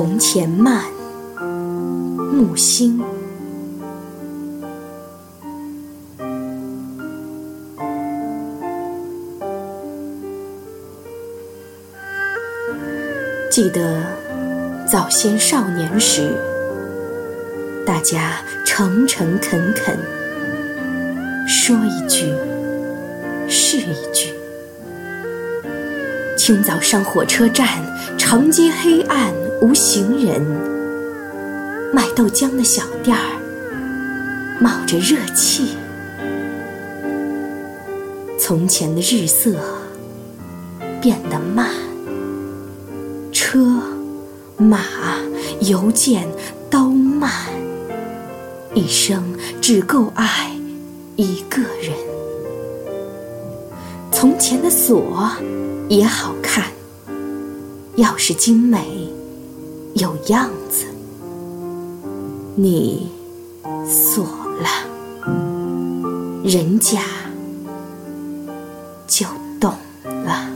从前慢，木心。记得早先少年时，大家诚诚恳恳，说一句是一句。清早上火车站，长街黑暗无行人，卖豆浆的小店儿冒着热气。从前的日色变得慢。车马邮件都慢，一生只够爱一个人。从前的锁也好看，钥匙精美有样子，你锁了，人家就懂了。